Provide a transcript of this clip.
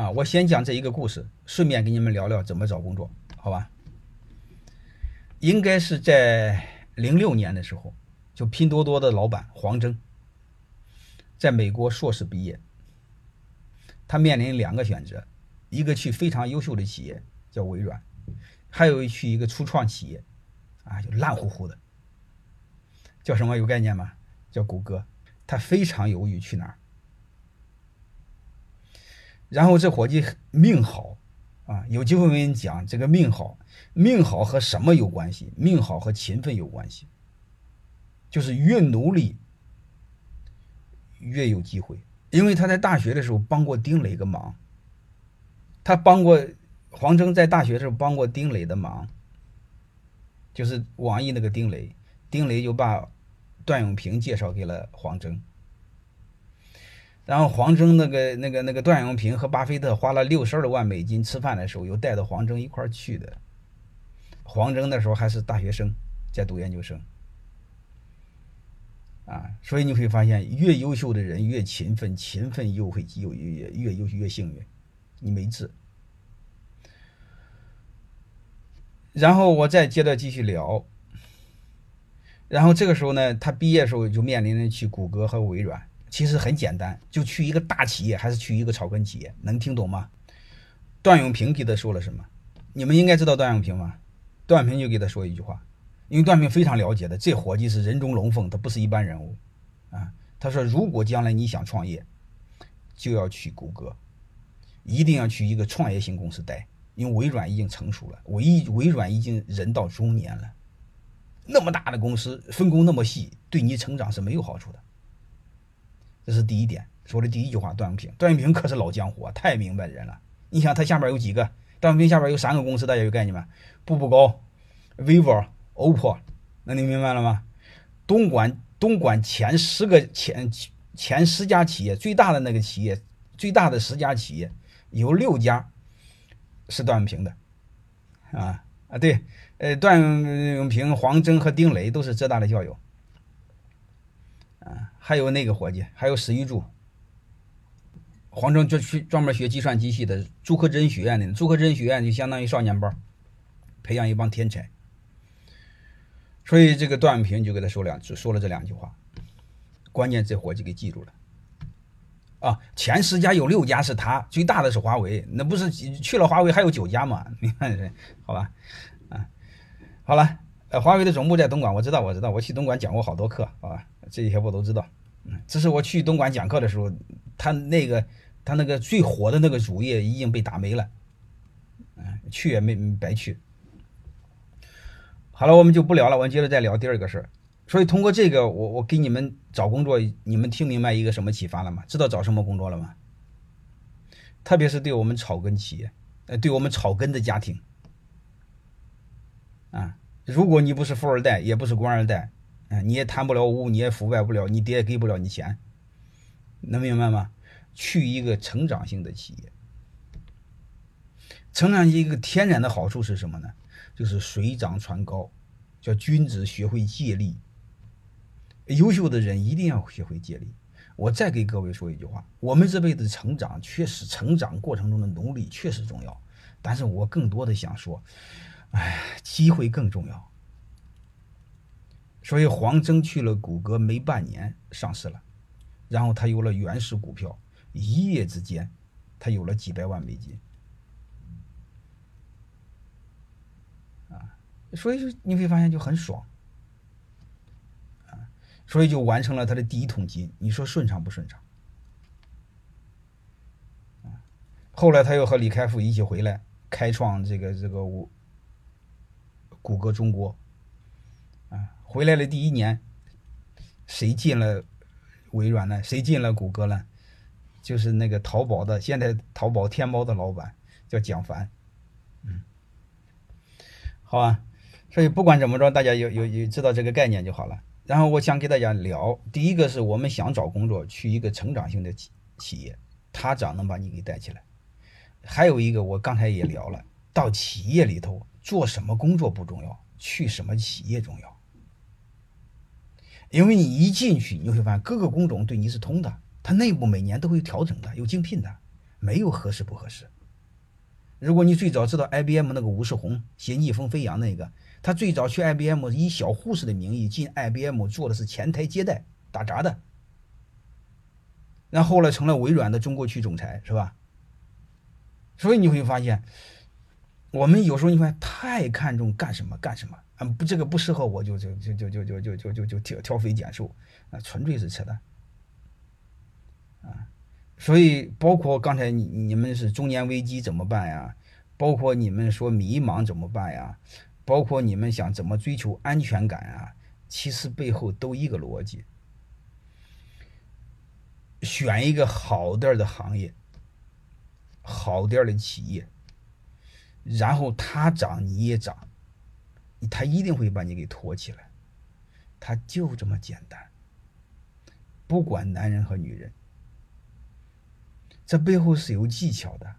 啊，我先讲这一个故事，顺便给你们聊聊怎么找工作，好吧？应该是在零六年的时候，就拼多多的老板黄峥，在美国硕士毕业，他面临两个选择，一个去非常优秀的企业叫微软，还有去一个初创企业，啊，就烂乎乎的，叫什么有概念吗？叫谷歌。他非常犹豫去哪儿。然后这伙计命好，啊，有机会我跟你讲这个命好，命好和什么有关系？命好和勤奋有关系，就是越努力越有机会。因为他在大学的时候帮过丁磊个忙，他帮过黄峥在大学的时候帮过丁磊的忙，就是网易那个丁磊，丁磊就把段永平介绍给了黄峥。然后黄峥那个那个那个段永平和巴菲特花了六十二万美金吃饭的时候，又带着黄峥一块去的。黄峥那时候还是大学生，在读研究生。啊，所以你会发现，越优秀的人越勤奋，勤奋又会又越越优越幸运。你没治。然后我再接着继续聊。然后这个时候呢，他毕业的时候就面临着去谷歌和微软。其实很简单，就去一个大企业，还是去一个草根企业，能听懂吗？段永平给他说了什么？你们应该知道段永平吗？段永平就给他说一句话，因为段永平非常了解的，这伙计是人中龙凤，他不是一般人物啊。他说，如果将来你想创业，就要去谷歌，一定要去一个创业型公司待，因为微软已经成熟了，微微软已经人到中年了，那么大的公司，分工那么细，对你成长是没有好处的。这是第一点，说的第一句话。段永平，段永平可是老江湖啊，太明白人了。你想他下边有几个？段永平下边有三个公司，大家有概念吗？步步高、vivo、OPPO，那你明白了吗？东莞，东莞前十个前前十家企业，最大的那个企业，最大的十家企业，有六家是段永平的，啊啊对，呃，段永平、黄峥和丁磊都是浙大的校友。啊，还有那个伙计，还有史玉柱，黄峥就去专门学计算机系的，朱克珍学院的，朱克珍学院就相当于少年班，培养一帮天才。所以这个段永平就给他说两，说了这两句话，关键这伙计给记住了。啊，前十家有六家是他，最大的是华为，那不是去了华为还有九家嘛？你看这，好吧，啊，好了。呃，华为的总部在东莞，我知道，我知道，我去东莞讲过好多课，好吧，这些我都知道。嗯，这是我去东莞讲课的时候，他那个他那个最火的那个主页已经被打没了，嗯，去也没白去。好了，我们就不聊了，我们接着再聊第二个事儿。所以通过这个，我我给你们找工作，你们听明白一个什么启发了吗？知道找什么工作了吗？特别是对我们草根企业，呃，对我们草根的家庭，啊。如果你不是富二代，也不是官二代，你也贪不了污，你也腐败不了，你爹也给不了你钱，能明白吗？去一个成长性的企业，成长一个天然的好处是什么呢？就是水涨船高，叫君子学会借力。优秀的人一定要学会借力。我再给各位说一句话：我们这辈子成长，确实成长过程中的努力确实重要，但是我更多的想说。哎，机会更重要。所以黄峥去了谷歌没半年上市了，然后他有了原始股票，一夜之间他有了几百万美金。啊，所以你会发现就很爽。啊，所以就完成了他的第一桶金。你说顺畅不顺畅？啊，后来他又和李开复一起回来开创这个这个我。谷歌中国，回来了第一年，谁进了微软呢？谁进了谷歌呢？就是那个淘宝的，现在淘宝天猫的老板叫蒋凡，嗯，好吧。所以不管怎么着，大家有有有知道这个概念就好了。然后我想给大家聊，第一个是我们想找工作，去一个成长性的企企业，他咋能把你给带起来。还有一个，我刚才也聊了，到企业里头。做什么工作不重要，去什么企业重要。因为你一进去，你会发现各个工种对你是通的，它内部每年都会调整的，有竞聘的，没有合适不合适。如果你最早知道 IBM 那个吴世红写逆风飞扬那个，他最早去 IBM 以小护士的名义进 IBM 做的是前台接待打杂的，然后来成了微软的中国区总裁，是吧？所以你会发现，我们有时候你看太看重干什么干什么，嗯，不这个不适合我就就就就就就就就就就挑挑肥拣瘦，啊，纯粹是扯淡，啊。所以，包括刚才你你们是中年危机怎么办呀？包括你们说迷茫怎么办呀？包括你们想怎么追求安全感啊？其实背后都一个逻辑：选一个好点的行业，好点的企业，然后他涨你也涨，他一定会把你给托起来，他就这么简单。不管男人和女人。这背后是有技巧的。